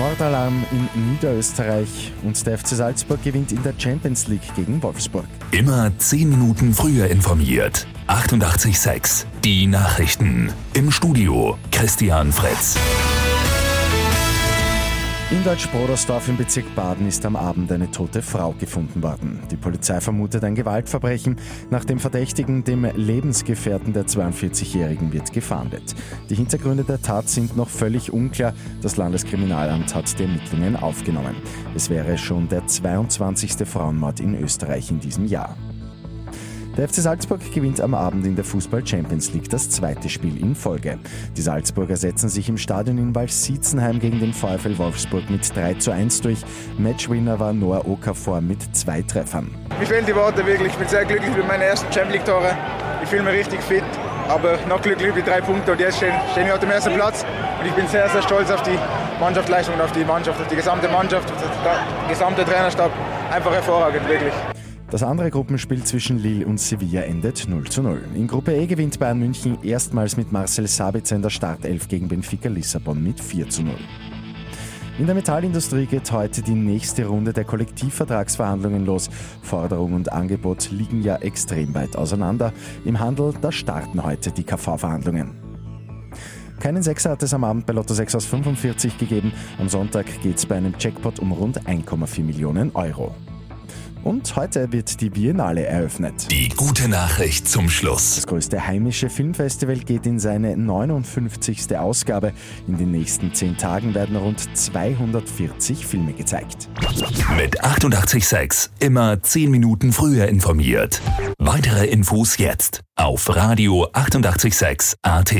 Mordalarm in Niederösterreich und der FC Salzburg gewinnt in der Champions League gegen Wolfsburg. Immer 10 Minuten früher informiert. 88.6 Die Nachrichten. Im Studio Christian Fritz. In Deutsch-Brodersdorf im Bezirk Baden ist am Abend eine tote Frau gefunden worden. Die Polizei vermutet ein Gewaltverbrechen. Nach dem Verdächtigen, dem Lebensgefährten der 42-Jährigen, wird gefahndet. Die Hintergründe der Tat sind noch völlig unklar. Das Landeskriminalamt hat die Ermittlungen aufgenommen. Es wäre schon der 22. Frauenmord in Österreich in diesem Jahr. Der FC Salzburg gewinnt am Abend in der Fußball Champions League das zweite Spiel in Folge. Die Salzburger setzen sich im Stadion in Walsitzenheim gegen den VfL Wolfsburg mit 3 zu 1 durch. Matchwinner war Noah Okafor mit zwei Treffern. Mir fehlen die Worte wirklich. Ich bin sehr glücklich mit meinen ersten Champions League Tore. Ich fühle mich richtig fit, aber noch glücklich mit drei Punkten und jetzt stehen, stehen wir auf dem ersten Platz. Und ich bin sehr, sehr stolz auf die Mannschaftsleistung und auf die Mannschaft, auf die gesamte Mannschaft, auf den gesamte Trainerstab. Einfach hervorragend, wirklich. Das andere Gruppenspiel zwischen Lille und Sevilla endet 0 zu 0. In Gruppe E gewinnt Bayern München erstmals mit Marcel Sabitzer in der Startelf gegen Benfica Lissabon mit 4 zu 0. In der Metallindustrie geht heute die nächste Runde der Kollektivvertragsverhandlungen los. Forderung und Angebot liegen ja extrem weit auseinander. Im Handel, da starten heute die KV-Verhandlungen. Keinen Sechser hat es am Abend bei Lotto 6 aus 45 gegeben. Am Sonntag geht es bei einem Jackpot um rund 1,4 Millionen Euro. Und heute wird die Biennale eröffnet. Die gute Nachricht zum Schluss. Das größte heimische Filmfestival geht in seine 59. Ausgabe. In den nächsten zehn Tagen werden rund 240 Filme gezeigt. Mit 886 immer 10 Minuten früher informiert. Weitere Infos jetzt auf Radio 886 AT.